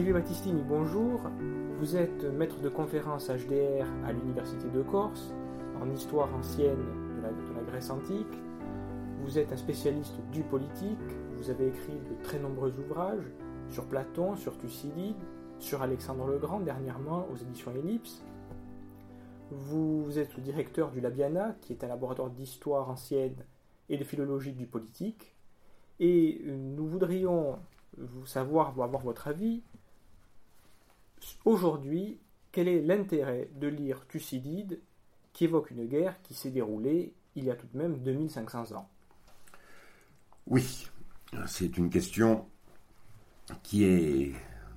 Olivier Battistini, bonjour. Vous êtes maître de conférence HDR à l'Université de Corse, en histoire ancienne de la, Grèce antique. Vous êtes un spécialiste du politique. Vous avez écrit de très nombreux ouvrages sur Platon, sur Thucydide, sur Alexandre le Grand, dernièrement aux éditions Ellipse. Vous êtes le directeur du Labiana, qui est un laboratoire d'histoire ancienne et de philologie du politique. Et nous voudrions vous savoir, avoir votre avis Aujourd'hui, quel est l'intérêt de lire Thucydide qui évoque une guerre qui s'est déroulée il y a tout de même 2500 ans? Oui, c'est une question qui est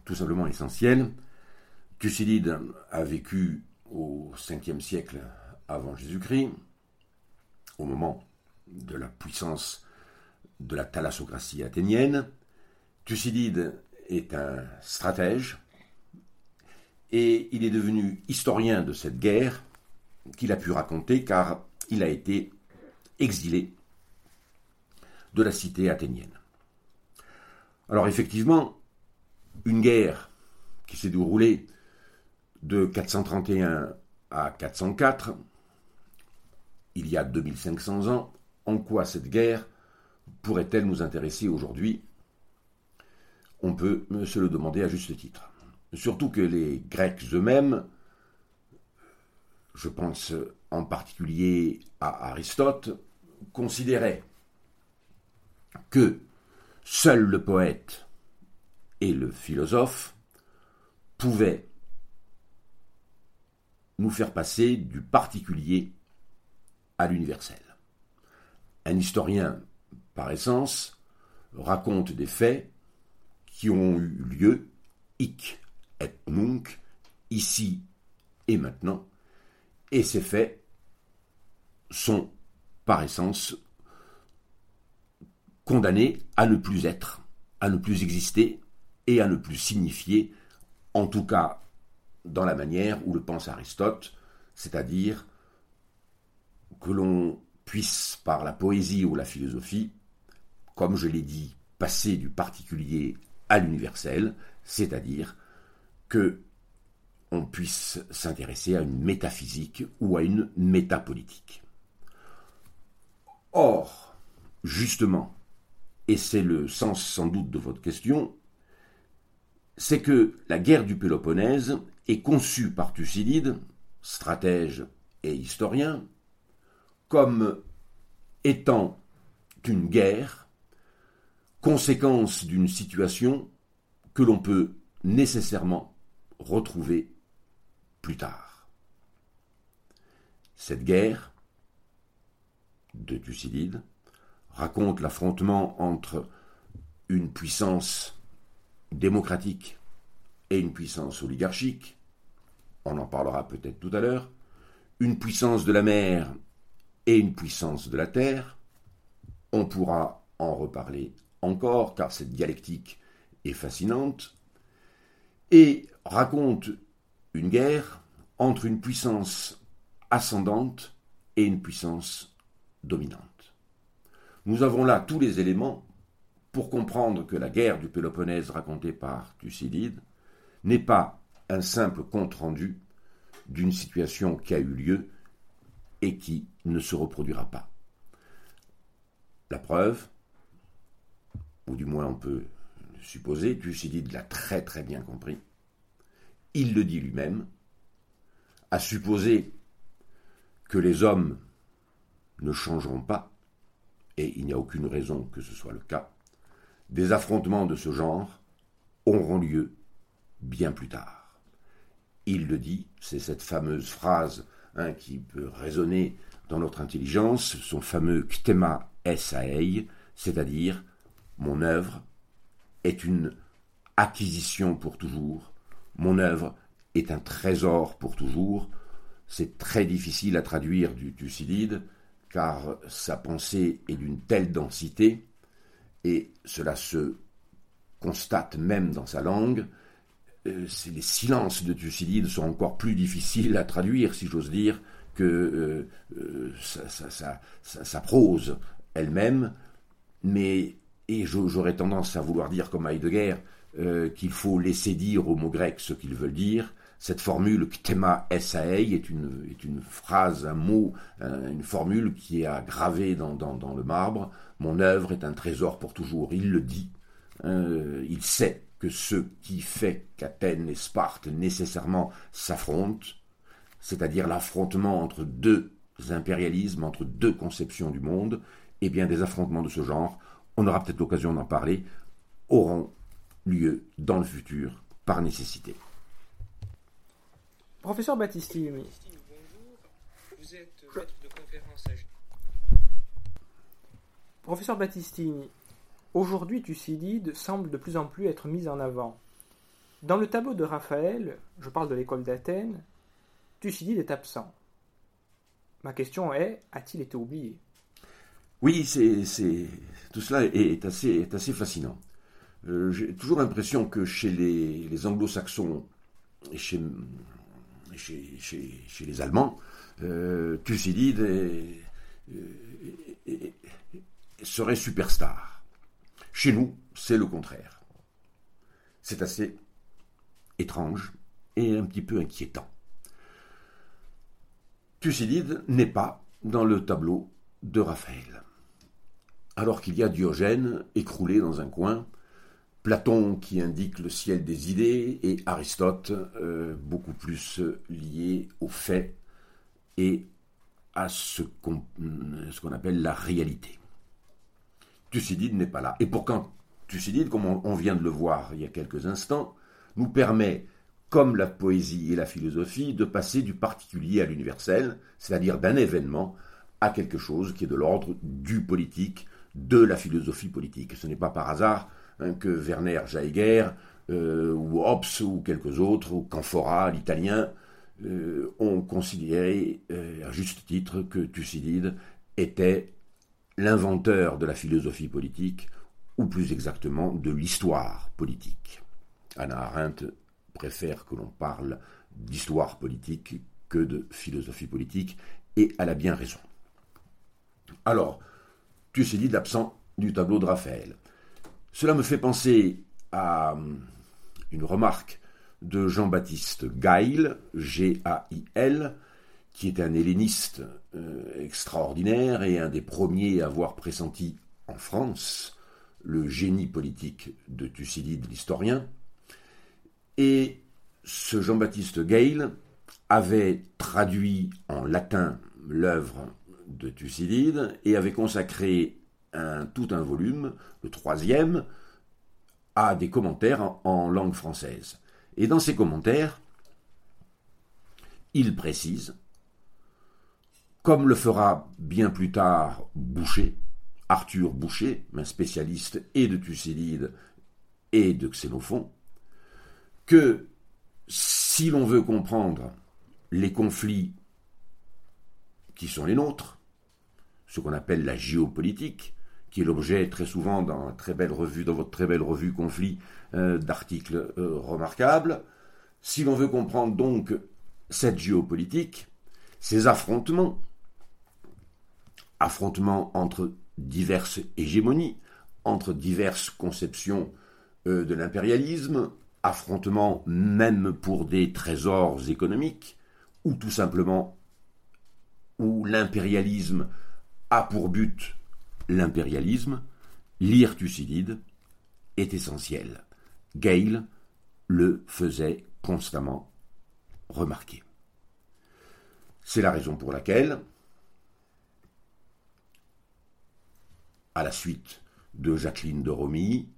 tout simplement essentielle. Thucydide a vécu au 5e siècle avant Jésus-Christ, au moment de la puissance de la thalassocratie athénienne. Thucydide est un stratège, et il est devenu historien de cette guerre qu'il a pu raconter car il a été exilé de la cité athénienne. Alors effectivement, une guerre qui s'est déroulée de 431 à 404, il y a 2500 ans, en quoi cette guerre pourrait-elle nous intéresser aujourd'hui? On peut se le demander à juste titre. Surtout que les Grecs eux-mêmes, je pense en particulier à Aristote, considéraient que seul le poète et le philosophe pouvaient nous faire passer du particulier à l'universel. Un historien, par essence, raconte des faits qui ont eu lieu, hic et ici et maintenant, et ces faits sont, par essence, condamnés à ne plus être, à ne plus exister et à ne plus signifier, en tout cas dans la manière où le pense Aristote, c'est-à-dire que l'on puisse, par la poésie ou la philosophie, comme je l'ai dit, passer du particulier à l'universel, c'est-à-dire que on puisse s'intéresser à une métaphysique ou à une métapolitique. Or, justement, et c'est le sens sans doute de votre question, c'est que la guerre du Péloponnèse est conçue par Thucydide, stratège et historien, comme étant une guerre, conséquence d'une situation que l'on peut nécessairement retrouver plus tard. Cette guerre de Thucydide raconte l'affrontement entre une puissance démocratique et une puissance oligarchique, on en parlera peut-être tout à l'heure, une puissance de la mer et une puissance de la terre, on pourra en reparler encore car cette dialectique est fascinante, et raconte une guerre entre une puissance ascendante et une puissance dominante. Nous avons là tous les éléments pour comprendre que la guerre du Péloponnèse racontée par Thucydide n'est pas un simple compte-rendu d'une situation qui a eu lieu et qui ne se reproduira pas. La preuve, ou du moins on peut supposer, Thucydide l'a très très bien compris, il le dit lui-même, à supposer que les hommes ne changeront pas, et il n'y a aucune raison que ce soit le cas, des affrontements de ce genre auront lieu bien plus tard. Il le dit, c'est cette fameuse phrase hein, qui peut résonner dans notre intelligence, son fameux ktema esaei, c'est-à-dire mon œuvre est une acquisition pour toujours, mon œuvre est un trésor pour toujours. C'est très difficile à traduire du Thucydide, car sa pensée est d'une telle densité, et cela se constate même dans sa langue. Euh, les silences de Thucydide sont encore plus difficiles à traduire, si j'ose dire, que euh, euh, sa, prose elle-même, mais et j'aurais tendance à vouloir dire comme Heidegger qu'il faut laisser dire aux mots grecs ce qu'ils veulent dire, cette formule ktema esaei est une, phrase, un mot, une formule qui est gravée dans, dans, le marbre. Mon œuvre est un trésor pour toujours. Il le dit. Euh, il sait que ce qui fait qu'Athènes et Sparte nécessairement s'affrontent, c'est-à-dire l'affrontement entre deux impérialismes, entre deux conceptions du monde, eh bien des affrontements de ce genre, on aura peut-être l'occasion d'en parler, auront lieu dans le futur par nécessité. Professeur Battistini, bonjour. Vous êtes maître de conférence à... Professeur Battistini, aujourd'hui Thucydide semble de plus en plus être mis en avant. Dans le tableau de Raphaël, je parle de l'école d'Athènes, Thucydide est absent. Ma question est, a-t-il été oublié? Oui, c'est, tout cela est assez, fascinant. Euh, j'ai toujours l'impression que chez les, anglo-saxons et chez les Allemands, euh, Thucydide serait superstar. Chez nous, c'est le contraire. C'est assez étrange et un petit peu inquiétant. Thucydide n'est pas dans le tableau de Raphaël. Alors qu'il y a Diogène écroulé dans un coin, Platon qui indique le ciel des idées et Aristote euh, beaucoup plus lié aux faits et à ce qu'on appelle la réalité. Thucydide n'est pas là. Et pourtant, Thucydide, comme on vient de le voir il y a quelques instants, nous permet, comme la poésie et la philosophie, de passer du particulier à l'universel, c'est-à-dire d'un événement à quelque chose qui est de l'ordre du politique, de la philosophie politique. Ce n'est pas par hasard Hein, que Werner Jaeger, euh, ou Hobbes, ou quelques autres, ou Canfora, l'italien, euh, ont considéré euh, à juste titre que Thucydide était l'inventeur de la philosophie politique, ou plus exactement de l'histoire politique. Anna Arendt préfère que l'on parle d'histoire politique que de philosophie politique, et elle a bien raison. Alors, Thucydide absent du tableau de Raphaël. Cela me fait penser à hum, une remarque de Jean-Baptiste Gail, G-A-I-L, qui est un helléniste euh, extraordinaire et un des premiers à avoir pressenti en France le génie politique de Thucydide, l'historien. Et ce Jean-Baptiste Gail avait traduit en latin l'œuvre de Thucydide et avait consacré tout un volume, le troisième, a des commentaires en, langue française. Et dans ces commentaires, il précise, comme le fera bien plus tard Boucher, Arthur Boucher, un spécialiste et de Thucydide et de Xénophon, que si l'on veut comprendre les conflits qui sont les nôtres, ce qu'on appelle la géopolitique, qui est l'objet très souvent dans, très belle revue, dans votre très belle revue Conflit euh, d'articles euh, remarquables. Si l'on veut comprendre donc cette géopolitique, ces affrontements, affrontements entre diverses hégémonies, entre diverses conceptions euh, de l'impérialisme, affrontements même pour des trésors économiques, ou tout simplement l'impérialisme a pour but l'impérialisme, lire Thucydide est essentiel. Gale le faisait constamment remarquer. C'est la raison pour laquelle, à la suite de Jacqueline de Romilly,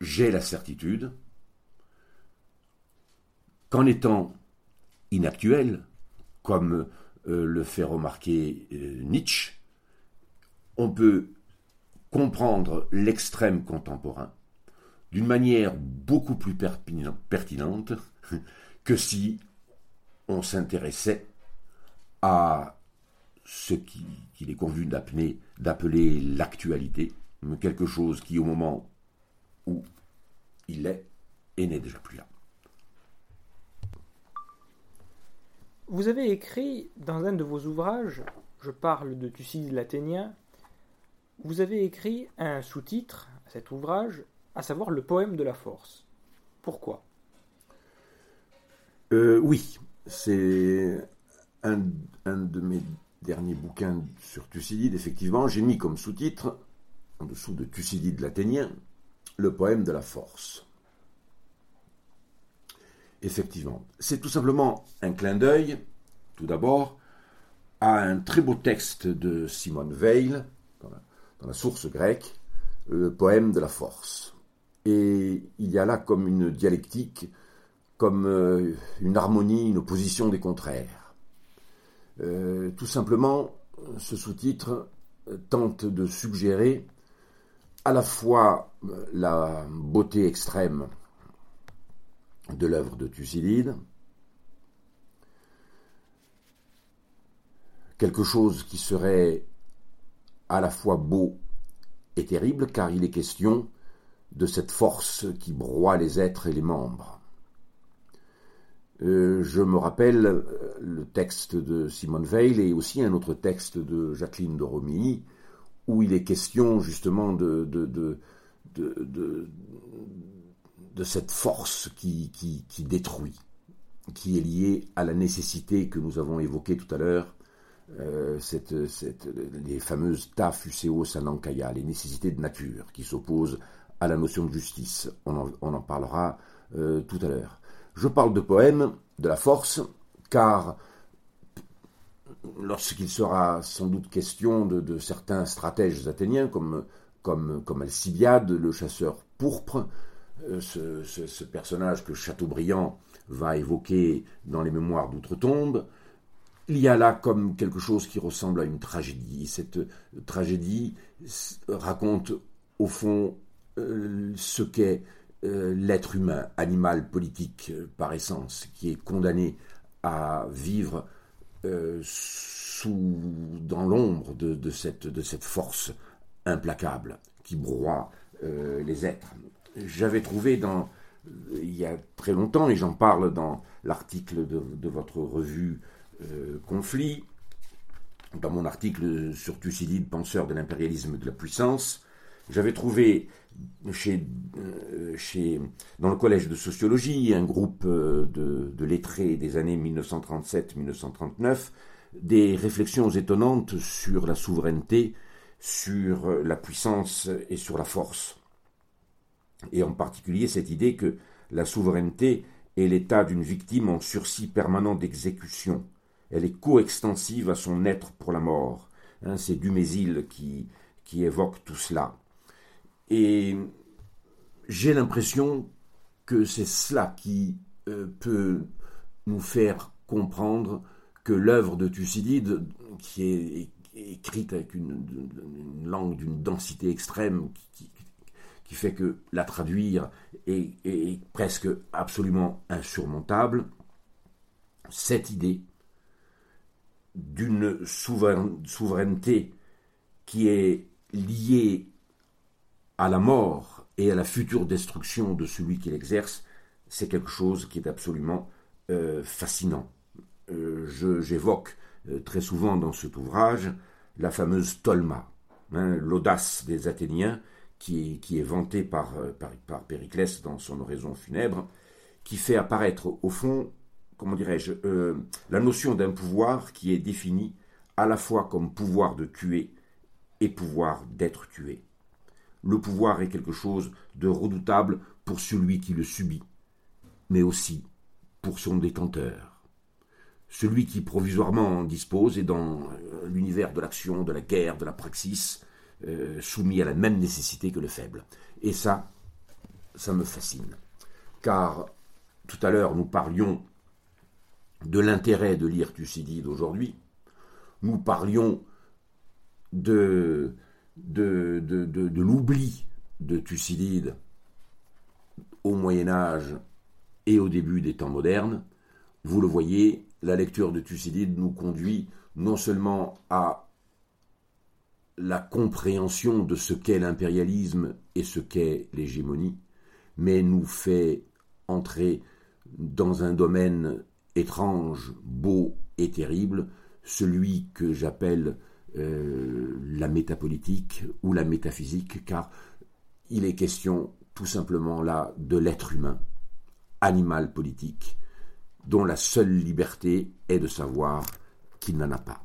j'ai la certitude qu'en étant inactuel, comme euh, le fait remarquer euh, Nietzsche, on peut comprendre l'extrême contemporain d'une manière beaucoup plus pertinente que si on s'intéressait à ce qu'il est convenu d'appeler l'actualité, quelque chose qui au moment où il est, et n'est déjà plus là. Vous avez écrit dans un de vos ouvrages, je parle de Thucydide l'Athénien, vous avez écrit un sous-titre à cet ouvrage, à savoir le poème de la force. Pourquoi? Euh, Oui, c'est un, un, de mes derniers bouquins sur Thucydide, effectivement. J'ai mis comme sous-titre, en dessous de Thucydide l'Athénien, le poème de la force. Effectivement, c'est tout simplement un clin d'œil, tout d'abord, à un très beau texte de Simone Weil, dans la, source grecque, le poème de la force. Et il y a là comme une dialectique, comme euh, une harmonie, une opposition des contraires. Euh, tout simplement, ce sous-titre tente de suggérer à la fois euh, la beauté extrême de l'œuvre de Thucydide, quelque chose qui serait à la fois beau et terrible, car il est question de cette force qui broie les êtres et les membres. Euh, je me rappelle euh, le texte de Simone Veil et aussi un autre texte de Jacqueline de Romilly, où il est question justement de, cette force qui, détruit, qui est liée à la nécessité que nous avons évoquée tout à l'heure, euh, cette, cette, les fameuses ta anankaya, les nécessités de nature qui s'opposent à la notion de justice. On en, parlera euh, tout à l'heure. Je parle de poème, de la force, car lorsqu'il sera sans doute question de, certains stratèges athéniens, comme, comme, comme Alcibiade, le chasseur pourpre, euh, ce, personnage que Chateaubriand va évoquer dans les mémoires d'outre-tombe, il y a là comme quelque chose qui ressemble à une tragédie. Cette tragédie raconte au fond euh, ce qu'est euh, l'être humain, animal politique par essence, qui est condamné à vivre euh, sous, dans l'ombre de, cette, force implacable qui broie euh, les êtres. J'avais trouvé dans, il y a très longtemps, et j'en parle dans l'article de, votre revue euh, Conflit, dans mon article sur Thucydide, penseur de l'impérialisme de la puissance, j'avais trouvé chez, chez, dans le collège de sociologie un groupe de, de lettrés des années 1937-1939 des réflexions étonnantes sur la souveraineté, sur la puissance et sur la force. Et en particulier cette idée que la souveraineté est l'état d'une victime en sursis permanent d'exécution. Elle est coextensive à son être pour la mort. Hein, c'est Dumézil qui, qui évoque tout cela. Et j'ai l'impression que c'est cela qui euh, peut nous faire comprendre que l'œuvre de Thucydide, qui est écrite avec une, langue d'une densité extrême, qui, fait que la traduire est, presque absolument insurmontable, cette idée d'une souveraineté qui est liée à la mort et à la future destruction de celui qui l'exerce, c'est quelque chose qui est absolument euh, fascinant. Euh, j'évoque euh, très souvent dans cet ouvrage la fameuse tolma, hein, l'audace des Athéniens, qui, est vantée par, par, Périclès dans son oraison funèbre, qui fait apparaître au fond, comment dirais-je, la notion d'un pouvoir qui est défini à la fois comme pouvoir de tuer et pouvoir d'être tué le pouvoir est quelque chose de redoutable pour celui qui le subit, mais aussi pour son détenteur. celui qui provisoirement en dispose est dans euh, l'univers de l'action, de la guerre, de la praxis, euh, soumis à la même nécessité que le faible. Et ça, ça me fascine. Car tout à l'heure, nous parlions de l'intérêt de lire Thucydide aujourd'hui. Nous parlions de, de, de, de l'oubli de Thucydide au Moyen Âge et au début des temps modernes. Vous le voyez, la lecture de Thucydide nous conduit non seulement à la compréhension de ce qu'est l'impérialisme et ce qu'est l'hégémonie, mais nous fait entrer dans un domaine étrange, beau et terrible, celui que j'appelle euh, la métapolitique ou la métaphysique, car il est question tout simplement là de l'être humain, animal politique, dont la seule liberté est de savoir qu'il n'en a pas.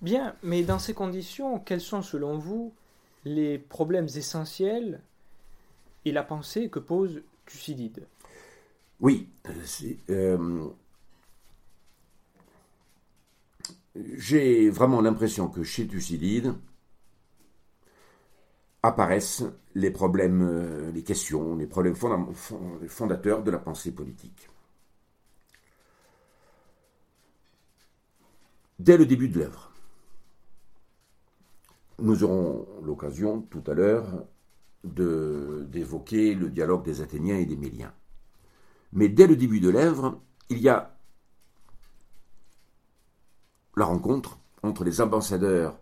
Bien, mais dans ces conditions, quels sont selon vous les problèmes essentiels et la pensée que pose Thucydide? Oui, euh, j'ai vraiment l'impression que chez Thucydide apparaissent les problèmes, euh, les questions, les problèmes fondateurs de la pensée politique. Dès le début de l'œuvre, nous aurons l'occasion tout à l'heure d'évoquer le dialogue des Athéniens et des Méliens. Mais dès le début de l'œuvre, il y a la rencontre entre les ambassadeurs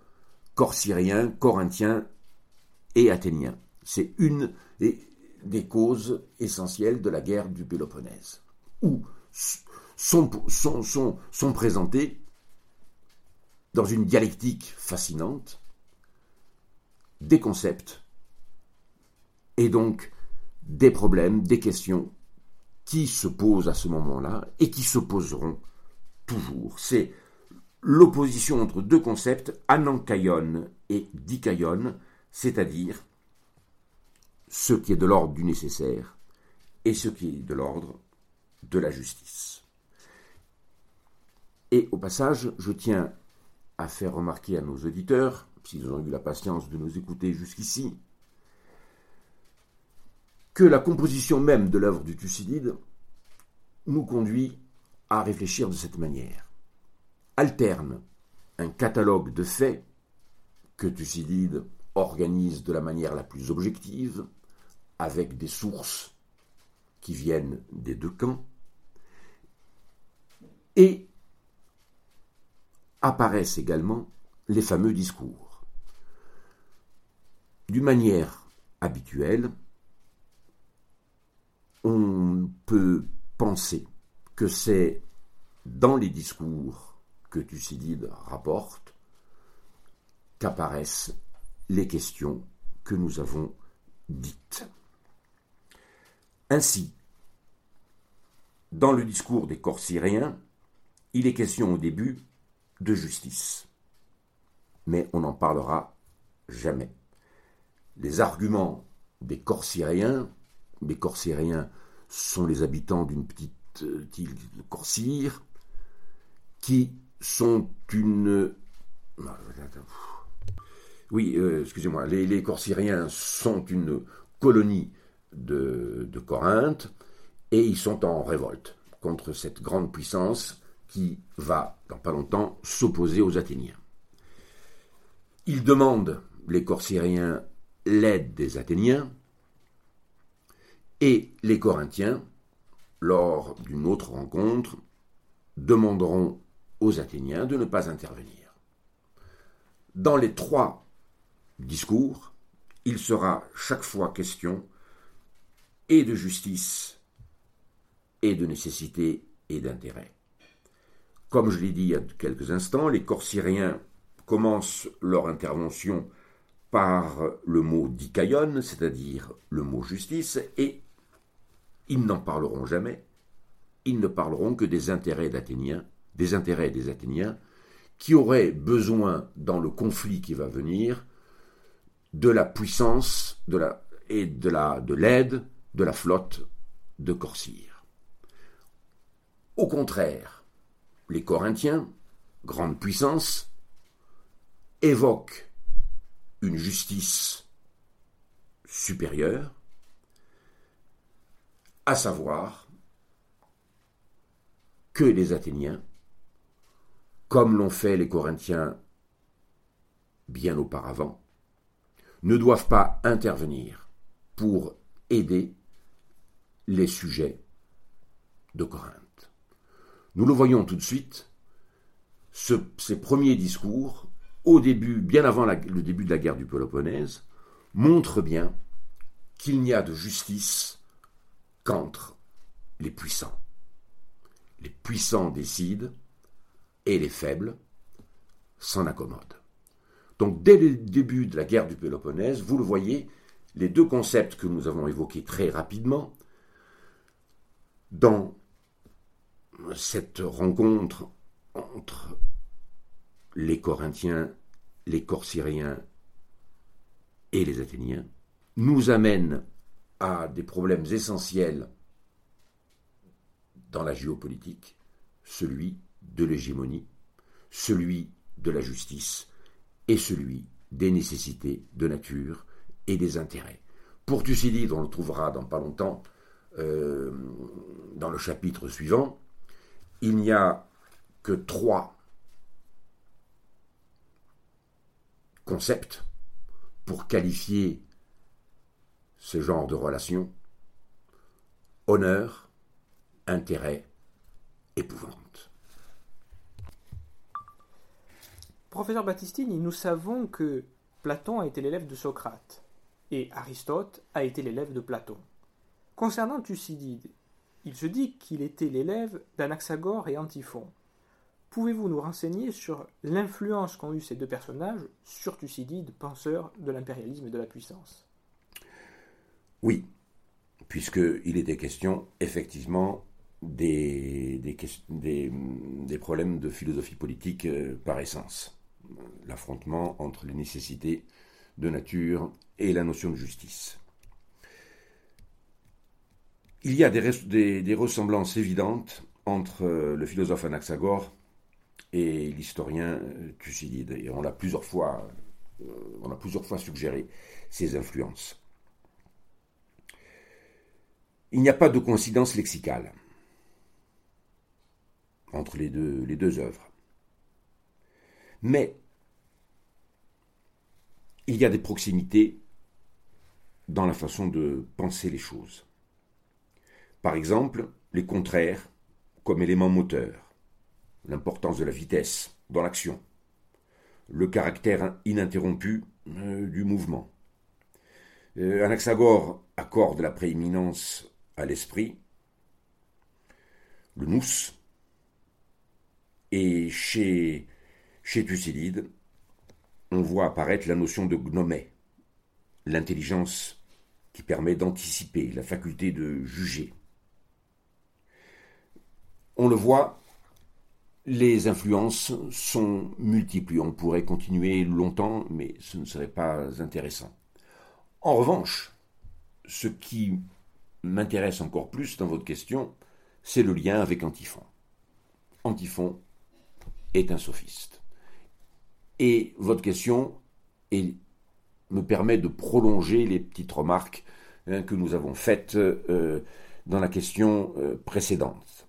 corcyriens, corinthiens et athéniens. C'est une des, causes essentielles de la guerre du Péloponnèse, où sont, sont, sont, sont présentés dans une dialectique fascinante des concepts et donc des problèmes, des questions qui se posent à ce moment-là et qui se poseront toujours. C'est l'opposition entre deux concepts, anankaion et dikaion, c'est-à-dire ce qui est de l'ordre du nécessaire et ce qui est de l'ordre de la justice. Et au passage, je tiens à faire remarquer à nos auditeurs, s'ils ont eu la patience de nous écouter jusqu'ici, que la composition même de l'œuvre du Thucydide nous conduit à réfléchir de cette manière. Alterne un catalogue de faits que Thucydide organise de la manière la plus objective, avec des sources qui viennent des deux camps, et apparaissent également les fameux discours. D'une manière habituelle, on peut penser que c'est dans les discours que Thucydide rapporte qu'apparaissent les questions que nous avons dites. Ainsi, dans le discours des Corcyriens, il est question au début de justice. Mais on n'en parlera jamais. Les arguments des Corcyriens, les Corcyriens sont les habitants d'une petite euh, île de Corcyre, qui sont une oui, euh, excusez-moi, les, les, Corcyriens sont une colonie de, Corinthe et ils sont en révolte contre cette grande puissance qui va, dans pas longtemps, s'opposer aux Athéniens. Ils demandent, les Corcyriens, l'aide des Athéniens et les Corinthiens, lors d'une autre rencontre, demanderont aux Athéniens de ne pas intervenir. Dans les trois discours, il sera chaque fois question et de justice et de nécessité et d'intérêt. Comme je l'ai dit il y a quelques instants, les Corcyriens commencent leur intervention par le mot dikaion, c'est-à-dire le mot justice, et ils n'en parleront jamais. Ils ne parleront que des intérêts d'Athéniens, des intérêts des Athéniens, qui auraient besoin, dans le conflit qui va venir, de la puissance et de l'aide de, de la flotte de Corcyre. Au contraire, les Corinthiens, grande puissance, évoquent une justice supérieure, à savoir que les Athéniens, comme l'ont fait les Corinthiens bien auparavant, ne doivent pas intervenir pour aider les sujets de Corinthe. Nous le voyons tout de suite, ces premiers discours, au début, bien avant le début de la guerre du Péloponnèse, montrent bien qu'il n'y a de justice qu'entre les puissants. Les puissants décident et les faibles s'en accommodent. Donc dès le début de la guerre du Péloponnèse, vous le voyez, les deux concepts que nous avons évoqués très rapidement, dans cette rencontre entre les Corinthiens, les Corcyriens et les Athéniens, nous amènent à des problèmes essentiels dans la géopolitique, celui de l'hégémonie, celui de la justice et celui des nécessités de nature et des intérêts. Pour Thucydide, on le trouvera dans pas longtemps euh, dans le chapitre suivant, il n'y a que trois concepts pour qualifier ce genre de relation honneur, intérêt, épouvante. Professeur Battistini, nous savons que Platon a été l'élève de Socrate et Aristote a été l'élève de Platon. Concernant Thucydide, il se dit qu'il était l'élève d'Anaxagore et Antiphon. Pouvez-vous nous renseigner sur l'influence qu'ont eu ces deux personnages sur Thucydide, penseur de l'impérialisme et de la puissance? Oui, puisqu'il était question effectivement des, problèmes de philosophie politique euh, par essence. L'affrontement entre les nécessités de nature et la notion de justice. Il y a des, ressemblances évidentes entre euh, le philosophe Anaxagore et l'historien euh, Thucydide, et on l'a plusieurs fois, euh, a plusieurs fois suggéré ces influences. Il n'y a pas de coïncidence lexicale entre les deux, les deux œuvres. Mais il y a des proximités dans la façon de penser les choses. Par exemple, les contraires comme élément moteur, l'importance de la vitesse dans l'action, le caractère ininterrompu euh, du mouvement. Euh, Anaxagore accorde la prééminence à l'esprit, le nous, et chez, Thucydide, on voit apparaître la notion de gnomé, l'intelligence qui permet d'anticiper, la faculté de juger. On le voit, les influences sont multiples. On pourrait continuer longtemps, mais ce ne serait pas intéressant. En revanche, ce qui m'intéresse encore plus dans votre question, c'est le lien avec Antiphon. Antiphon est un sophiste. Et votre question me permet de prolonger les petites remarques hein, que nous avons faites euh, dans la question euh, précédente.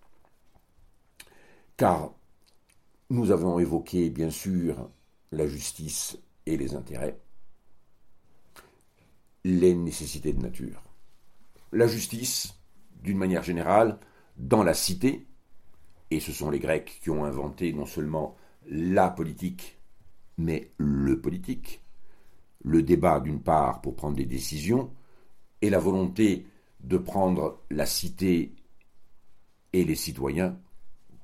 Car nous avons évoqué bien sûr la justice et les intérêts, les nécessités de nature. La justice, d'une manière générale, dans la cité, et ce sont les Grecs qui ont inventé non seulement la politique, mais le politique, le débat d'une part pour prendre des décisions, et la volonté de prendre la cité et les citoyens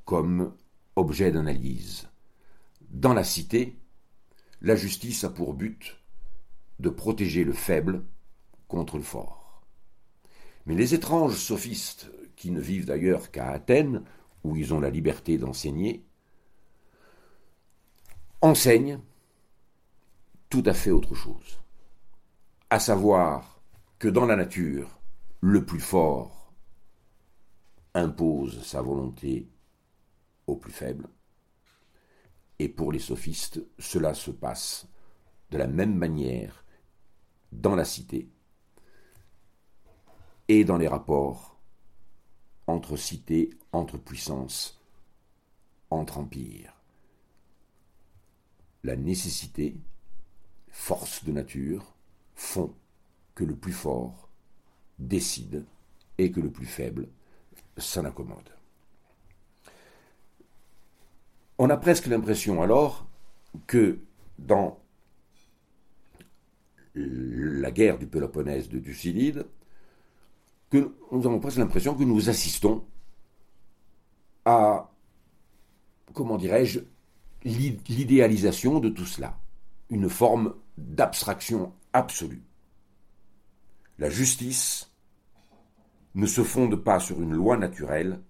comme objet d'analyse. Dans la cité, la justice a pour but de protéger le faible contre le fort. Mais les étranges sophistes, qui ne vivent d'ailleurs qu'à Athènes, où ils ont la liberté d'enseigner, enseigne tout à fait autre chose, à savoir que dans la nature, le plus fort impose sa volonté au plus faible. Et pour les sophistes, cela se passe de la même manière dans la cité et dans les rapports entre cités, entre puissances, entre empires. La nécessité, force de nature, font que le plus fort décide et que le plus faible s'en accommode. On a presque l'impression alors que dans la guerre du Péloponnèse de Thucydide, que nous avons presque l'impression que nous assistons à, comment dirais-je, l'idéalisation de tout cela, une forme d'abstraction absolue. La justice ne se fonde pas sur une loi naturelle,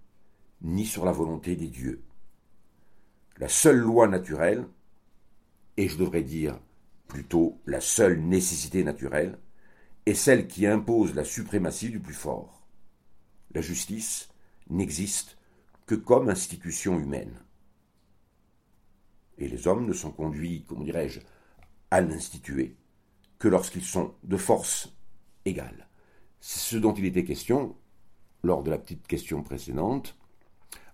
ni sur la volonté des dieux. La seule loi naturelle, et je devrais dire plutôt la seule nécessité naturelle, est celle qui impose la suprématie du plus fort. La justice n'existe que comme institution humaine. Et les hommes ne sont conduits, comment dirais-je, à l'instituer que lorsqu'ils sont de force égale. C'est ce dont il était question lors de la petite question précédente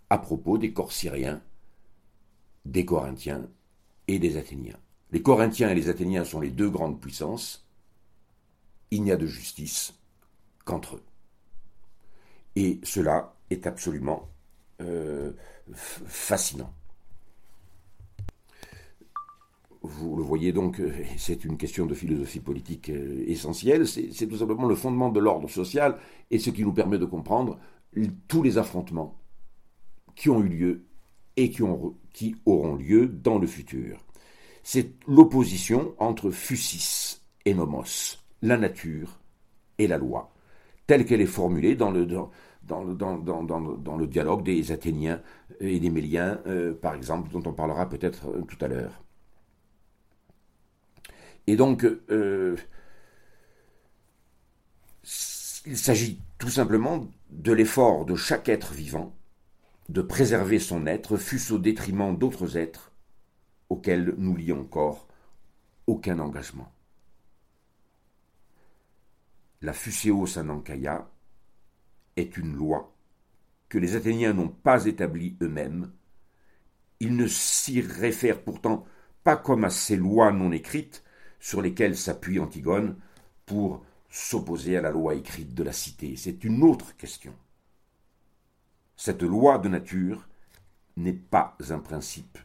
à propos des corps syriens, des Corinthiens et des Athéniens. Les Corinthiens et les Athéniens sont les deux grandes puissances. Il n'y a de justice qu'entre eux. Et cela est absolument euh, fascinant. Vous le voyez donc, euh, c'est une question de philosophie politique euh, essentielle, c'est tout simplement le fondement de l'ordre social et ce qui nous permet de comprendre tous les affrontements qui ont eu lieu et qui, auront lieu dans le futur c'est l'opposition entre fusis et nomos, la nature et la loi, telle qu'elle est formulée dans le, dans, dans, le dialogue des Athéniens et des Méliens, euh, par exemple, dont on parlera peut-être euh, tout à l'heure. Et donc, euh, il s'agit tout simplement de l'effort de chaque être vivant de préserver son être, fût-ce au détriment d'autres êtres, auquel nous lions encore aucun engagement. La Fuseo Sanankaya est une loi que les Athéniens n'ont pas établie eux-mêmes. Ils ne s'y réfèrent pourtant pas comme à ces lois non écrites sur lesquelles s'appuie Antigone pour s'opposer à la loi écrite de la cité. C'est une autre question. Cette loi de nature n'est pas un principe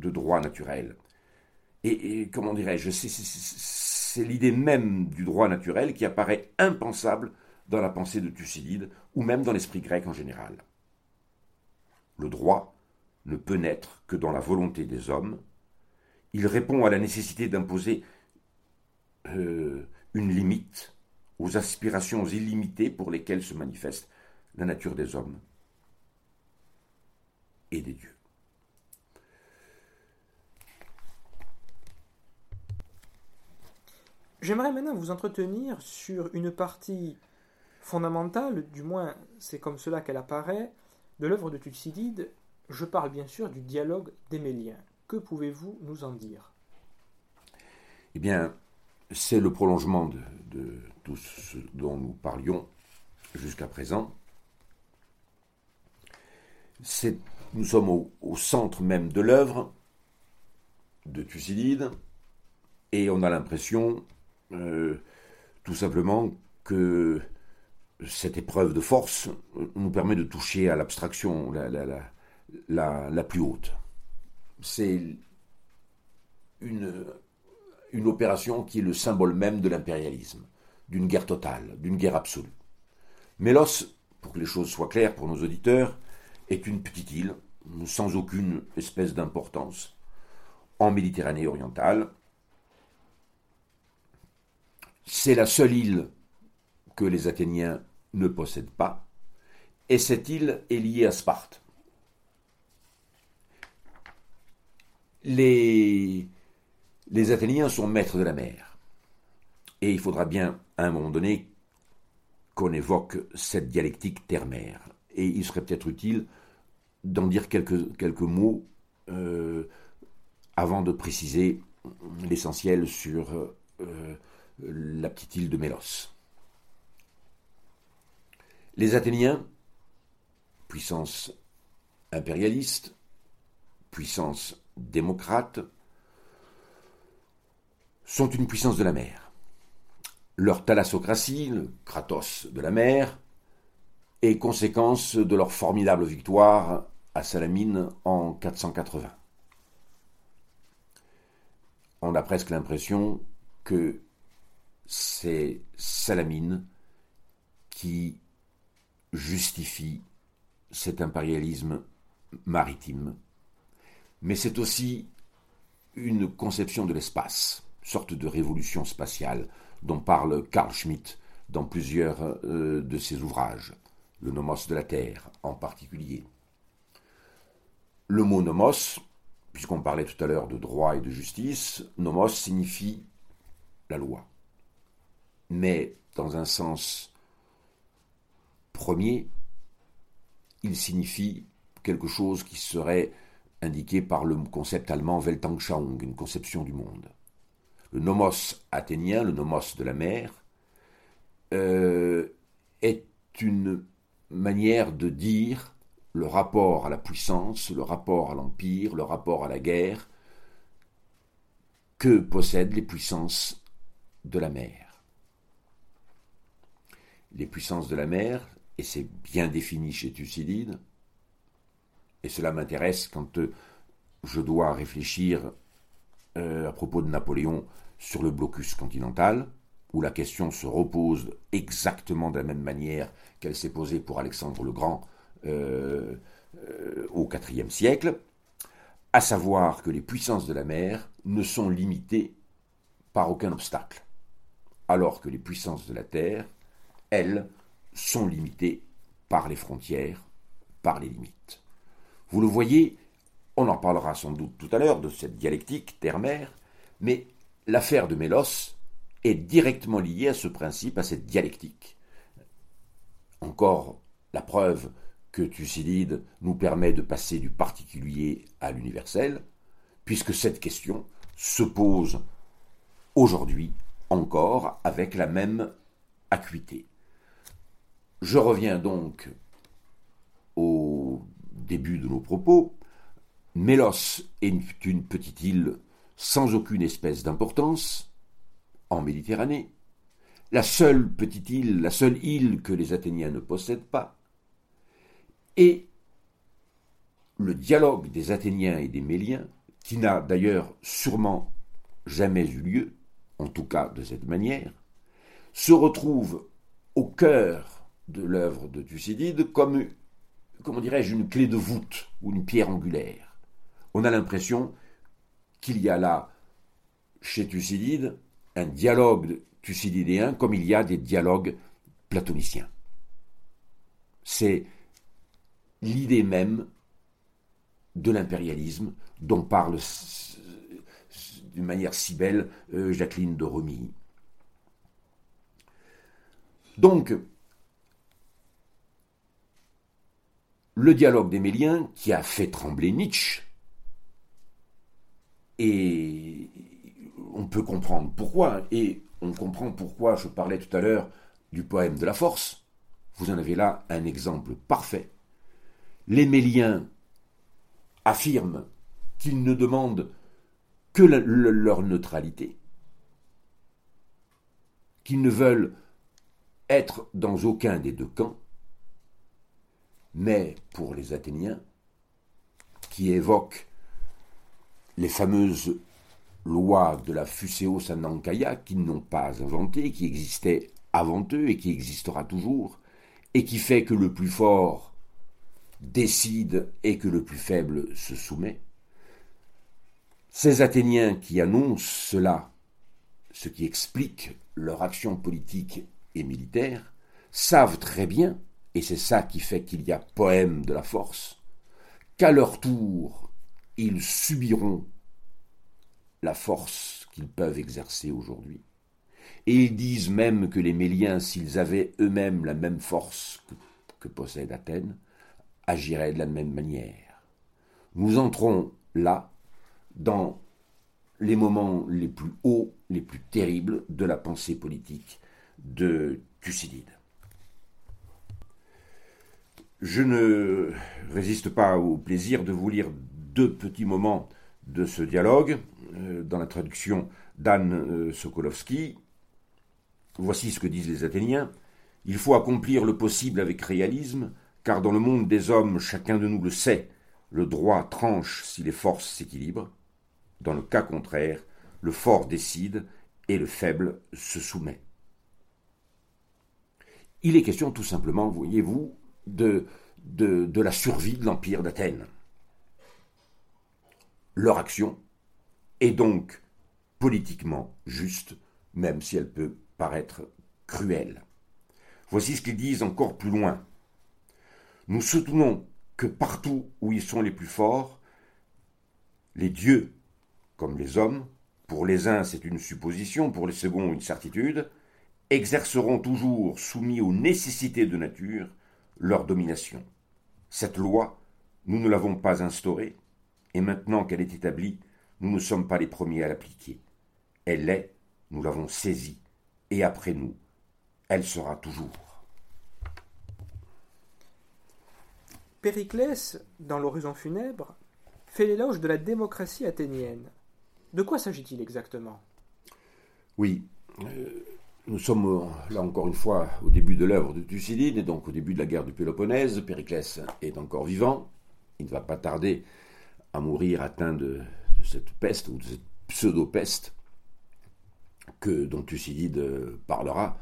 de droit naturel. Et, comment dirais-je, c'est l'idée même du droit naturel qui apparaît impensable dans la pensée de Thucydide ou même dans l'esprit grec en général. Le droit ne peut naître que dans la volonté des hommes. Il répond à la nécessité d'imposer euh, une limite aux aspirations illimitées pour lesquelles se manifeste la nature des hommes et des dieux. J'aimerais maintenant vous entretenir sur une partie fondamentale, du moins c'est comme cela qu'elle apparaît, de l'œuvre de Thucydide. Je parle bien sûr du dialogue d'Émélien. Que pouvez-vous nous en dire? Eh bien, c'est le prolongement de, tout ce dont nous parlions jusqu'à présent. Nous sommes au, centre même de l'œuvre de Thucydide, et on a l'impression euh, tout simplement que cette épreuve de force nous permet de toucher à l'abstraction la, plus haute. C'est une opération qui est le symbole même de l'impérialisme, d'une guerre totale, d'une guerre absolue. Mélos, pour que les choses soient claires pour nos auditeurs, est une petite île, sans aucune espèce d'importance, en Méditerranée orientale, c'est la seule île que les Athéniens ne possèdent pas, et cette île est liée à Sparte. Les, Athéniens sont maîtres de la mer, et il faudra bien, à un moment donné, qu'on évoque cette dialectique terre-mer. Et il serait peut-être utile d'en dire quelques, mots euh, avant de préciser l'essentiel sur euh, la petite île de Mélos. Les Athéniens, puissance impérialiste, puissance démocrate, sont une puissance de la mer. Leur thalassocratie, le Kratos de la mer, est conséquence de leur formidable victoire à Salamine en 480. On a presque l'impression que c'est Salamine qui justifie cet impérialisme maritime. Mais c'est aussi une conception de l'espace, sorte de révolution spatiale dont parle Carl Schmitt dans plusieurs euh, de ses ouvrages, le nomos de la Terre en particulier. Le mot nomos, puisqu'on parlait tout à l'heure de droit et de justice, nomos signifie la loi. Mais dans un sens premier, il signifie quelque chose qui serait indiqué par le concept allemand Weltanschauung, une conception du monde. Le nomos athénien, le nomos de la mer, euh, est une manière de dire le rapport à la puissance, le rapport à l'empire, le rapport à la guerre que possèdent les puissances de la mer. Les puissances de la mer, et c'est bien défini chez Thucydide, et cela m'intéresse quand euh, je dois réfléchir euh, à propos de Napoléon sur le blocus continental, où la question se repose exactement de la même manière qu'elle s'est posée pour Alexandre le Grand euh, au IVe siècle, à savoir que les puissances de la mer ne sont limitées par aucun obstacle, alors que les puissances de la terre, elles, sont limitées par les frontières, par les limites. Vous le voyez, on en parlera sans doute tout à l'heure de cette dialectique terre-mer, mais l'affaire de Mélos est directement liée à ce principe, à cette dialectique. Encore la preuve que Thucydide nous permet de passer du particulier à l'universel, puisque cette question se pose aujourd'hui encore avec la même acuité. Je reviens donc au début de nos propos. Mélos est une petite île sans aucune espèce d'importance en Méditerranée, la seule petite île, la seule île que les Athéniens ne possèdent pas, et le dialogue des Athéniens et des Méliens, qui n'a d'ailleurs sûrement jamais eu lieu, en tout cas de cette manière, se retrouve au cœur de l'œuvre de Thucydide comme, comment dirais-je, une clé de voûte ou une pierre angulaire. On a l'impression qu'il y a là, chez Thucydide, un dialogue thucydidéen comme il y a des dialogues platoniciens. C'est l'idée même de l'impérialisme dont parle d'une manière si belle euh, Jacqueline de Romilly. Donc, le dialogue des Méliens qui a fait trembler Nietzsche. Et on peut comprendre pourquoi, et on comprend pourquoi je parlais tout à l'heure du poème de la force. Vous en avez là un exemple parfait. Les Méliens affirment qu'ils ne demandent que leur neutralité, qu'ils ne veulent être dans aucun des deux camps, mais pour les Athéniens, qui évoquent les fameuses lois de la Fuséos Anankaya qui n'ont pas inventé, qui existaient avant eux et qui existera toujours, et qui fait que le plus fort décide et que le plus faible se soumet. Ces Athéniens qui annoncent cela, ce qui explique leur action politique et militaire, savent très bien et c'est ça qui fait qu'il y a poème de la force, qu'à leur tour, ils subiront la force qu'ils peuvent exercer aujourd'hui. Et ils disent même que les Méliens, s'ils avaient eux-mêmes la même force que, possède Athènes, agirait de la même manière. Nous entrons là dans les moments les plus hauts, les plus terribles de la pensée politique de Thucydide. Je ne résiste pas au plaisir de vous lire deux petits moments de ce dialogue euh, dans la traduction d'Anne euh, Sokolowski. Voici ce que disent les Athéniens. Il faut accomplir le possible avec réalisme, car dans le monde des hommes, chacun de nous le sait, le droit tranche si les forces s'équilibrent. Dans le cas contraire, le fort décide et le faible se soumet. Il est question tout simplement, voyez-vous, de, de, de la survie de l'Empire d'Athènes. Leur action est donc politiquement juste, même si elle peut paraître cruelle. Voici ce qu'ils disent encore plus loin. Nous soutenons que partout où ils sont les plus forts, les dieux, comme les hommes, pour les uns c'est une supposition, pour les seconds une certitude, exerceront toujours, soumis aux nécessités de nature, leur domination. Cette loi, nous ne l'avons pas instaurée, et maintenant qu'elle est établie, nous ne sommes pas les premiers à l'appliquer. Elle l'est, nous l'avons saisie, et après nous, elle sera toujours. Périclès, dans l'horizon funèbre, fait l'éloge de la démocratie athénienne. De quoi s'agit-il exactement? Oui, euh, nous sommes euh, là encore une fois au début de l'œuvre de Thucydide, et donc au début de la guerre du Péloponnèse. Périclès est encore vivant, il ne va pas tarder à mourir atteint de, cette peste ou de cette pseudo-peste que dont Thucydide euh, parlera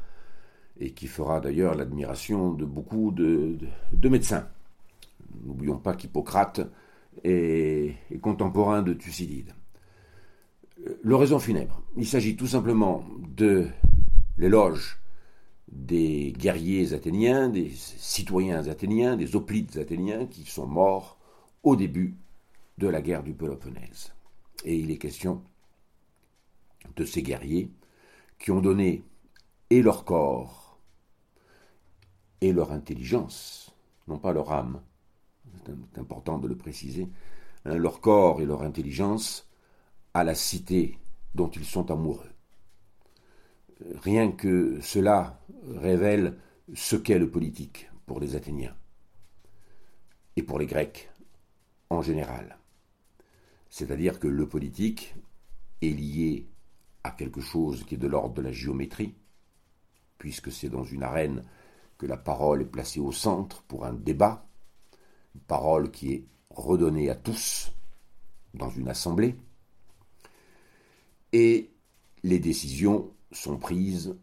et qui fera d'ailleurs l'admiration de beaucoup de, médecins. N'oublions pas qu'Hippocrate est, contemporain de Thucydide. L'oraison funèbre, il s'agit tout simplement de l'éloge des guerriers athéniens, des citoyens athéniens, des hoplites athéniens qui sont morts au début de la guerre du Péloponnèse. Et il est question de ces guerriers qui ont donné et leur corps et leur intelligence, non pas leur âme, c'est important de le préciser, hein, leur corps et leur intelligence à la cité dont ils sont amoureux. Rien que cela révèle ce qu'est le politique pour les Athéniens et pour les Grecs en général. C'est-à-dire que le politique est lié à quelque chose qui est de l'ordre de la géométrie, puisque c'est dans une arène que la parole est placée au centre pour un débat, une parole qui est redonnée à tous dans une assemblée, et les décisions sont prises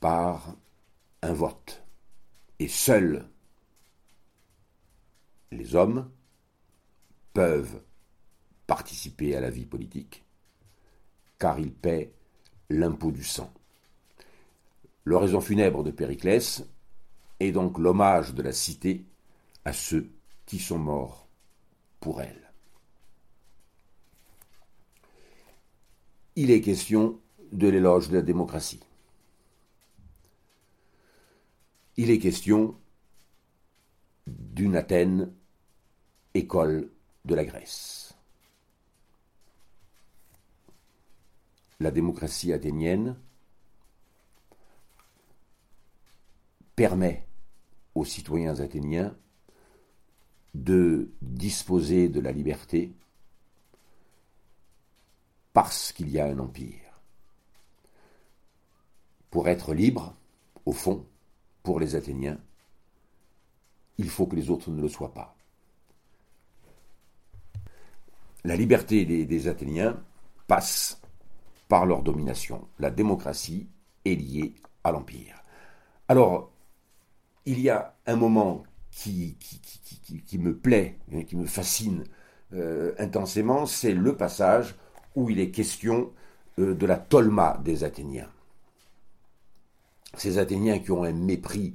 par un vote. Et seuls les hommes peuvent participer à la vie politique, car ils paient l'impôt du sang. L'oraison funèbre de Périclès est donc l'hommage de la cité à ceux qui sont morts pour elle. Il est question de l'éloge de la démocratie. Il est question d'une Athènes, école de la Grèce. La démocratie athénienne permet aux citoyens athéniens de disposer de la liberté parce qu'il y a un empire pour être libre, au fond, pour les Athéniens, il faut que les autres ne le soient pas. La liberté des, Athéniens passe par leur domination. La démocratie est liée à l'Empire. Alors, il y a un moment qui, me plaît, hein, qui me fascine euh, intensément, c'est le passage où il est question euh, de la tolma des Athéniens. Ces Athéniens qui ont un mépris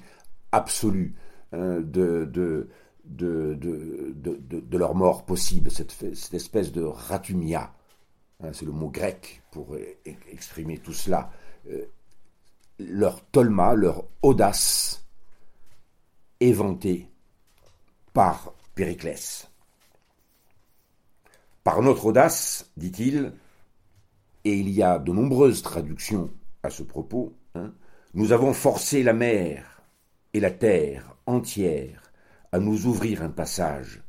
absolu hein, de, de, de, leur mort possible, cette, espèce de ratumia, hein, c'est le mot grec pour e, e, exprimer tout cela, euh, leur tolma, leur audace éventée par Périclès. Par notre audace, dit-il, et il y a de nombreuses traductions à ce propos, hein, nous avons forcé la mer et la terre entière à nous ouvrir un passage,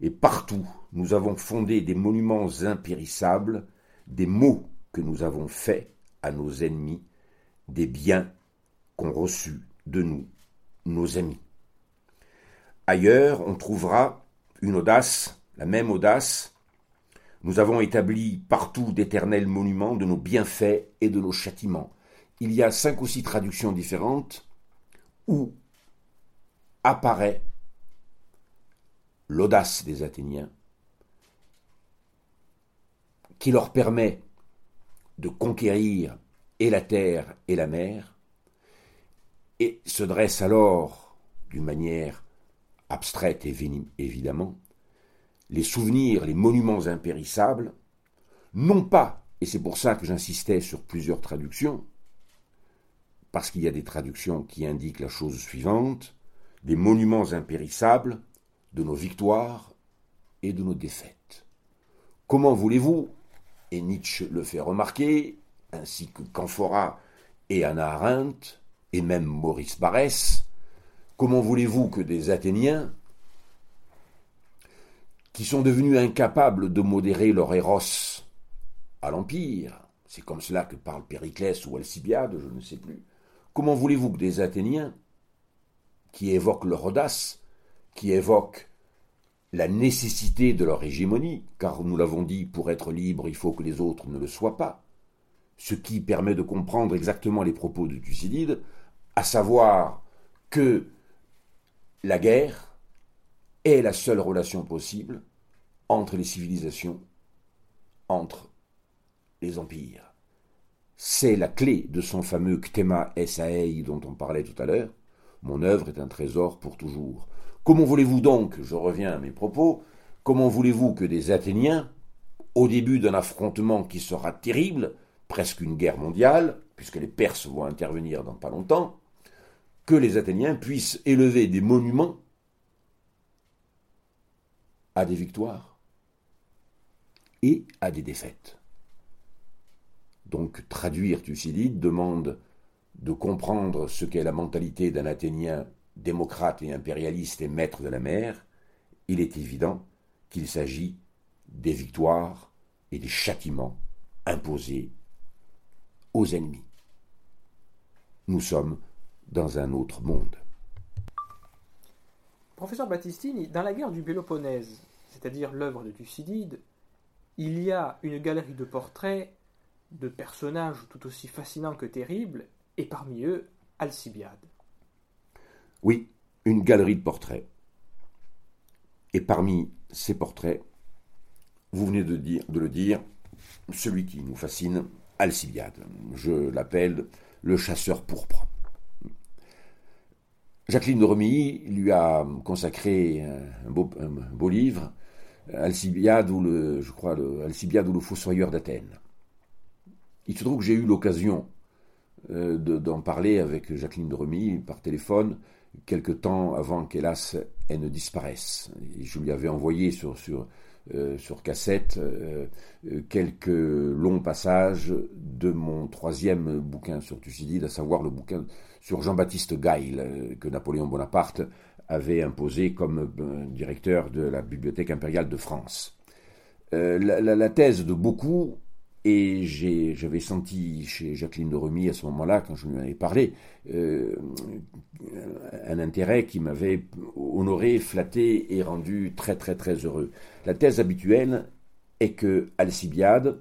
et partout nous avons fondé des monuments impérissables, des maux que nous avons faits à nos ennemis, des biens qu'ont reçus de nous nos amis. Ailleurs, on trouvera une audace, la même audace. Nous avons établi partout d'éternels monuments de nos bienfaits et de nos châtiments. Il y a cinq ou six traductions différentes où apparaît l'audace des Athéniens qui leur permet de conquérir et la terre et la mer, et se dresse alors, d'une manière abstraite et évidemment, les souvenirs, les monuments impérissables, non pas, et c'est pour ça que j'insistais sur plusieurs traductions, parce qu'il y a des traductions qui indiquent la chose suivante, des monuments impérissables de nos victoires et de nos défaites. Comment voulez-vous, et Nietzsche le fait remarquer, ainsi que Canfora et Anna Arendt, et même Maurice Barrès, comment voulez-vous que des Athéniens, qui sont devenus incapables de modérer leur éros à l'Empire, c'est comme cela que parle Périclès ou Alcibiade, je ne sais plus, comment voulez-vous que des Athéniens, qui évoquent leur audace, qui évoquent la nécessité de leur hégémonie, car nous l'avons dit, pour être libre, il faut que les autres ne le soient pas, ce qui permet de comprendre exactement les propos de Thucydide, à savoir que la guerre est la seule relation possible entre les civilisations, entre les empires. C'est la clé de son fameux Ctema Esaei dont on parlait tout à l'heure. Mon œuvre est un trésor pour toujours. Comment voulez-vous donc, je reviens à mes propos, comment voulez-vous que des Athéniens, au début d'un affrontement qui sera terrible, presque une guerre mondiale, puisque les Perses vont intervenir dans pas longtemps, que les Athéniens puissent élever des monuments à des victoires et à des défaites. Donc traduire Thucydide demande de comprendre ce qu'est la mentalité d'un Athénien démocrate et impérialiste et maître de la mer, il est évident qu'il s'agit des victoires et des châtiments imposés aux ennemis. Nous sommes dans un autre monde. Professeur Battistini, dans la guerre du Péloponnèse, c'est-à-dire l'œuvre de Thucydide, il y a une galerie de portraits de personnages tout aussi fascinants que terribles, et parmi eux Alcibiade. Oui, une galerie de portraits. Et parmi ces portraits, vous venez de, dire, de le dire, celui qui nous fascine, Alcibiade. Je l'appelle le chasseur pourpre. Jacqueline de lui a consacré un beau, livre, Alcibiade ou le, je crois, Alcibiade ou le Fossoyeur d'Athènes. Il se trouve que j'ai eu l'occasion euh, d'en parler avec Jacqueline de Romilly par téléphone quelque temps avant qu'hélas elle ne disparaisse. je lui avais envoyé sur, euh, sur cassette euh, quelques longs passages de mon troisième bouquin sur Thucydide, à savoir le bouquin sur Jean-Baptiste Gail, euh, que Napoléon Bonaparte avait imposé comme euh, directeur de la Bibliothèque impériale de France. Euh, la, thèse de beaucoup, et j'avais senti chez Jacqueline de Remy à ce moment-là, quand je lui en avais parlé, un intérêt qui m'avait honoré, flatté et rendu très très très heureux. La thèse habituelle est que Alcibiade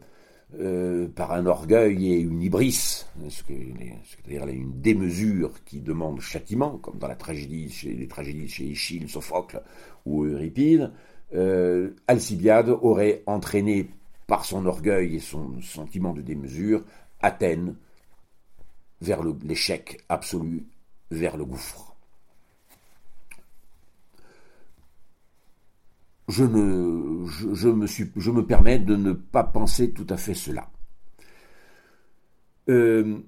euh, par un orgueil et une hybris, c'est-à-dire une démesure qui demande châtiment, comme dans la tragédie, chez, les tragédies chez Échille, Sophocle ou Euripide, euh, Alcibiade aurait entraîné par son orgueil et son sentiment de démesure Athènes vers l'échec absolu, vers le gouffre. Je, me, permets de ne pas penser tout à fait cela. Euh,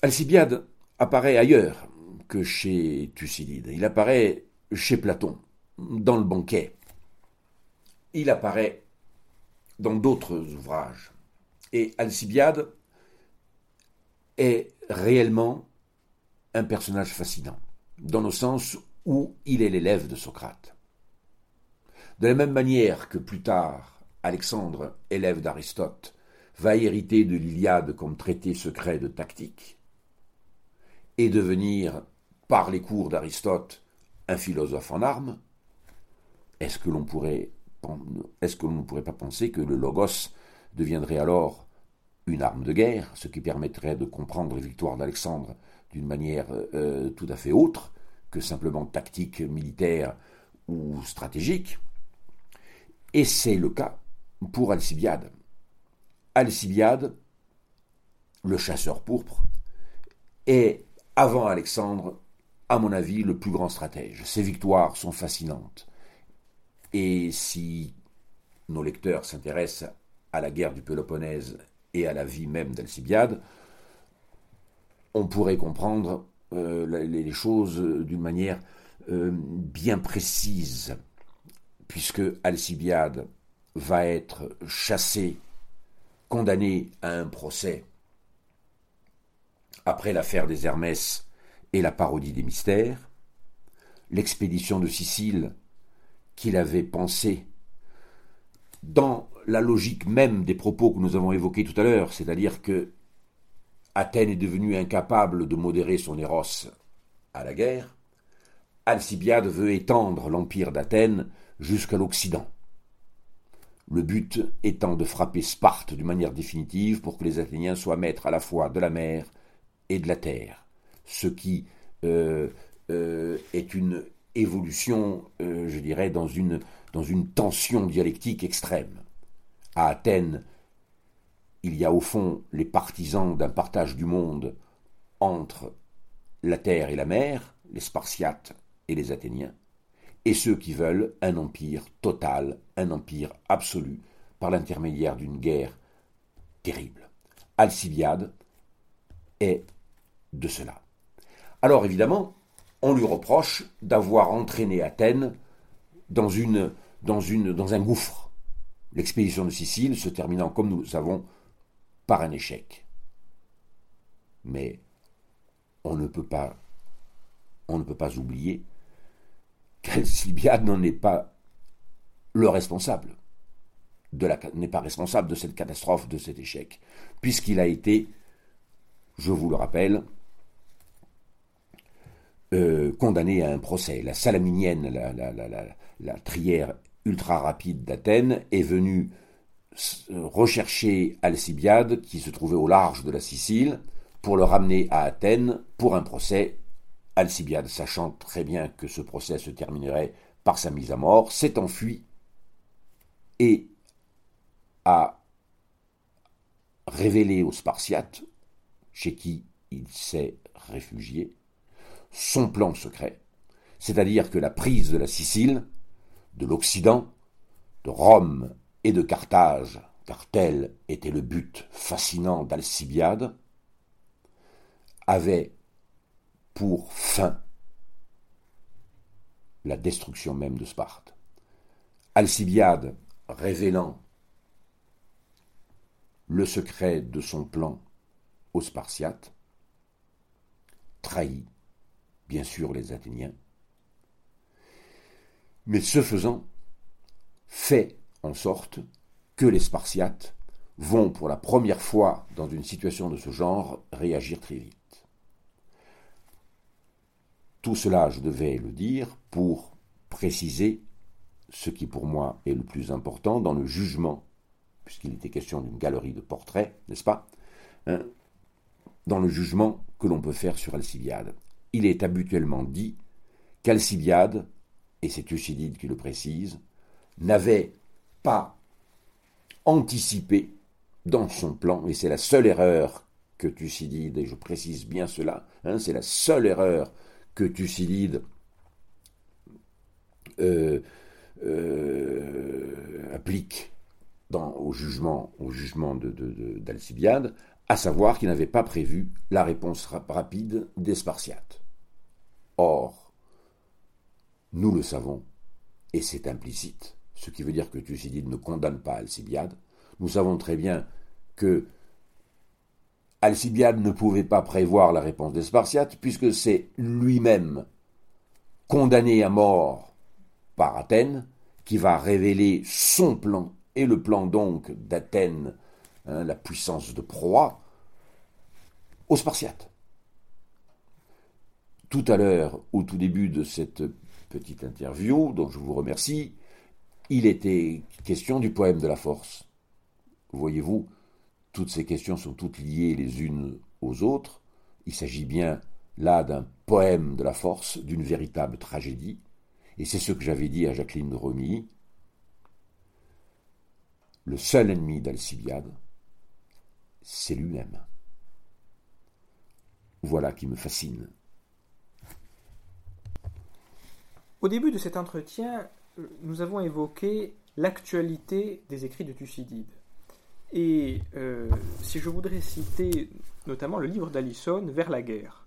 Alcibiade apparaît ailleurs que chez Thucydide. Il apparaît chez Platon, dans le banquet. Il apparaît dans d'autres ouvrages. Et Alcibiade est réellement un personnage fascinant, dans le sens où il est l'élève de Socrate. De la même manière que plus tard, Alexandre, élève d'Aristote, va hériter de l'Iliade comme traité secret de tactique, et devenir, par les cours d'Aristote, un philosophe en armes, est-ce que l'on ne pourrait pas penser que le logos deviendrait alors une arme de guerre, ce qui permettrait de comprendre les victoires d'Alexandre d'une manière euh, tout à fait autre que simplement tactique, militaire ou stratégique? Et c'est le cas pour Alcibiade. Alcibiade, le chasseur pourpre, est, avant Alexandre, à mon avis, le plus grand stratège. Ses victoires sont fascinantes. Et si nos lecteurs s'intéressent à la guerre du Péloponnèse et à la vie même d'Alcibiade, on pourrait comprendre euh, les choses d'une manière euh, bien précise, puisque Alcibiade va être chassé, condamné à un procès après l'affaire des Hermès et la parodie des mystères, l'expédition de Sicile qu'il avait pensée dans la logique même des propos que nous avons évoqués tout à l'heure, c'est-à-dire que Athènes est devenue incapable de modérer son éros à la guerre, Alcibiade veut étendre l'empire d'Athènes jusqu'à l'Occident. Le but étant de frapper Sparte d'une manière définitive pour que les Athéniens soient maîtres à la fois de la mer et de la terre, ce qui euh, euh, est une évolution, euh, je dirais, dans une, dans une tension dialectique extrême. À Athènes, il y a au fond les partisans d'un partage du monde entre la terre et la mer, les Spartiates et les Athéniens, et ceux qui veulent un empire total, un empire absolu, par l'intermédiaire d'une guerre terrible. Alcibiade est de cela. Alors évidemment, on lui reproche d'avoir entraîné Athènes dans, un gouffre. L'expédition de Sicile se terminant, comme nous le savons, par un échec. Mais on ne peut pas oublier qu'Alcibiade n'en est pas le responsable, n'est pas responsable de cette catastrophe, de cet échec, puisqu'il a été, je vous le rappelle, euh, condamné à un procès. La salaminienne, la, la, la, la trière ultra rapide d'Athènes, est venue rechercher Alcibiade, qui se trouvait au large de la Sicile, pour le ramener à Athènes pour un procès. Alcibiade, sachant très bien que ce procès se terminerait par sa mise à mort, s'est enfui et a révélé aux Spartiates, chez qui il s'est réfugié, son plan secret, c'est-à-dire que la prise de la Sicile, de l'Occident, de Rome et de Carthage, car tel était le but fascinant d'Alcibiade, avait pour fin la destruction même de Sparte. Alcibiade, révélant le secret de son plan aux Spartiates, trahit bien sûr les Athéniens, mais ce faisant, fait en sorte que les Spartiates vont pour la première fois dans une situation de ce genre réagir très vite. Tout cela, je devais le dire pour préciser ce qui pour moi est le plus important dans le jugement, puisqu'il était question d'une galerie de portraits, n'est-ce pas hein, Dans le jugement que l'on peut faire sur Alcibiade. Il est habituellement dit qu'Alcibiade, et c'est Thucydide qui le précise, n'avait pas anticipé dans son plan, et c'est la seule erreur que Thucydide, et je précise bien cela, hein, c'est la seule erreur que Thucydide euh, euh, applique au jugement, au jugement d'Alcibiade, de, à savoir qu'il n'avait pas prévu la réponse rapide des Spartiates. Or, Nous le savons, et c'est implicite, ce qui veut dire que Thucydide ne condamne pas Alcibiade. Nous savons très bien que Alcibiade ne pouvait pas prévoir la réponse des Spartiates, puisque c'est lui-même condamné à mort par Athènes qui va révéler son plan, et le plan donc d'Athènes, hein, la puissance de proie, aux Spartiates. Tout à l'heure, au tout début de cette petite interview, dont je vous remercie, il était question du poème de la force. Voyez-vous, toutes ces questions sont toutes liées les unes aux autres. Il s'agit bien là d'un poème de la force, d'une véritable tragédie. Et c'est ce que j'avais dit à Jacqueline de Romy. Le seul ennemi d'Alcibiade, c'est lui-même. Voilà qui me fascine. Au début de cet entretien, nous avons évoqué l'actualité des écrits de Thucydide. Et euh, si je voudrais citer notamment le livre d'Alison, Vers la guerre.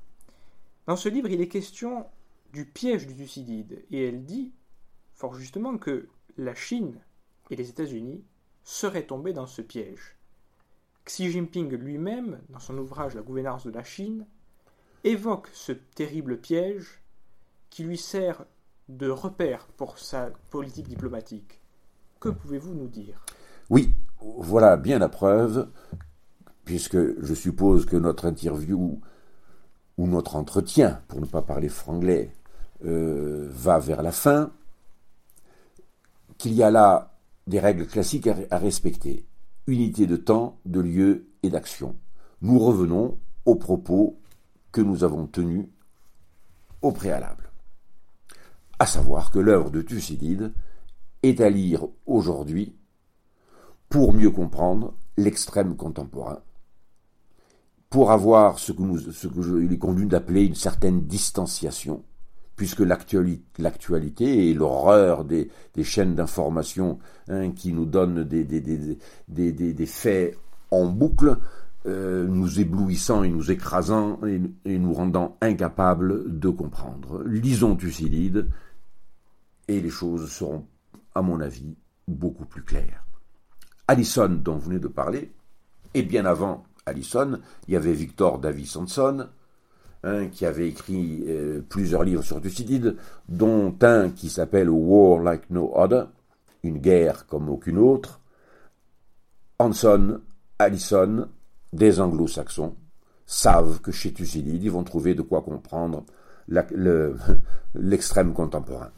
Dans ce livre, il est question du piège de Thucydide, et elle dit, fort justement, que la Chine et les États-Unis seraient tombés dans ce piège. Xi Jinping lui-même, dans son ouvrage La gouvernance de la Chine, évoque ce terrible piège qui lui sert de repère pour sa politique diplomatique. Que pouvez-vous nous dire? Oui, voilà bien la preuve, puisque je suppose que notre interview ou notre entretien, pour ne pas parler franglais, euh, va vers la fin, qu'il y a là des règles classiques à respecter. Unité de temps, de lieu et d'action. Nous revenons aux propos que nous avons tenus au préalable à savoir que l'œuvre de Thucydide est à lire aujourd'hui pour mieux comprendre l'extrême contemporain, pour avoir ce que, il est convenu d'appeler une certaine distanciation, puisque l'actualité et l'horreur des, chaînes d'information hein, qui nous donnent des, faits en boucle, euh, nous éblouissant et nous écrasant et, et, nous rendant incapables de comprendre. Lisons Thucydide, et les choses seront, à mon avis, beaucoup plus claires. Allison, dont vous venez de parler, et bien avant Allison, il y avait Victor Davis Hanson, hein, qui avait écrit euh, plusieurs livres sur Thucydide, dont un qui s'appelle War Like No Other, une guerre comme aucune autre. Hanson, Allison, des anglo-saxons, savent que chez Thucydide, ils vont trouver de quoi comprendre l'extrême contemporain.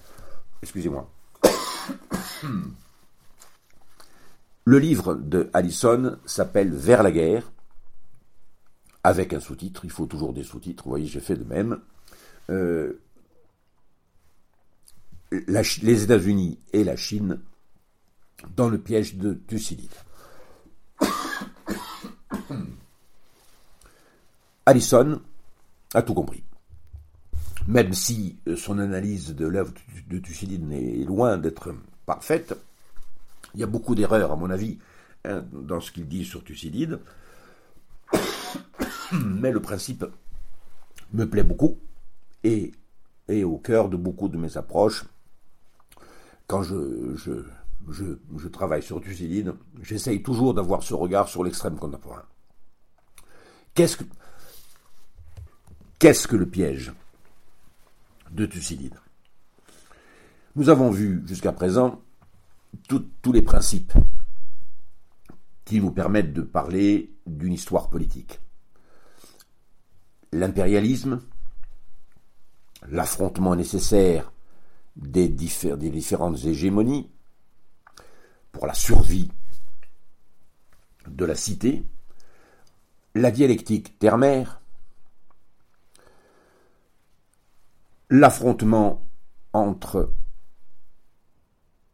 Excusez-moi. Le livre de Allison s'appelle Vers la guerre, avec un sous-titre. Il faut toujours des sous-titres. Vous voyez, j'ai fait de même. Euh, les États-Unis et la Chine dans le piège de Thucydide. Allison a tout compris même si euh, son analyse de l'œuvre de Thucydide est loin d'être parfaite, il y a beaucoup d'erreurs, à mon avis, hein, dans ce qu'il dit sur Thucydide, mais le principe me plaît beaucoup et est au cœur de beaucoup de mes approches. Quand je, travaille sur Thucydide, j'essaye toujours d'avoir ce regard sur l'extrême contemporain. Qu'est-ce que, qu'est-ce que le piège de Thucydide? Nous avons vu jusqu'à présent tous les principes qui nous permettent de parler d'une histoire politique. L'impérialisme, l'affrontement nécessaire des, différentes hégémonies pour la survie de la cité, la dialectique terre-mère, l'affrontement entre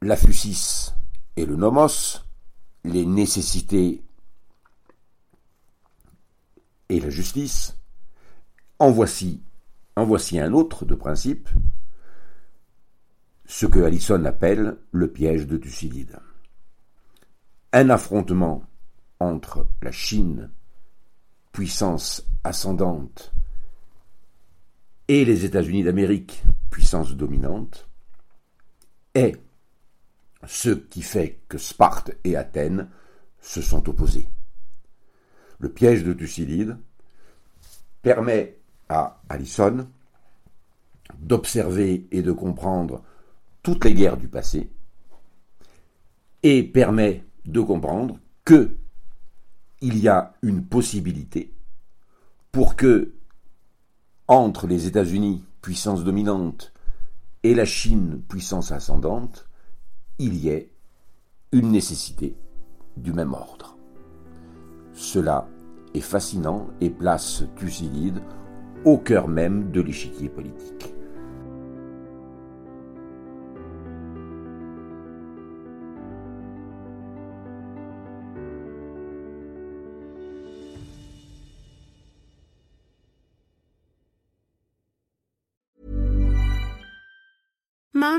la fusis et le nomos, les nécessités et la justice, en voici, en voici un autre de principe, ce que Allison appelle le piège de Thucydide. Un affrontement entre la Chine, puissance ascendante, et les États-Unis d'Amérique, puissance dominante, est ce qui fait que Sparte et Athènes se sont opposés. Le piège de Thucydide permet à Allison d'observer et de comprendre toutes les guerres du passé et permet de comprendre que il y a une possibilité pour que entre les États-Unis, puissance dominante, et la Chine, puissance ascendante, il y ait une nécessité du même ordre. Cela est fascinant et place Thucydide au cœur même de l'échiquier politique.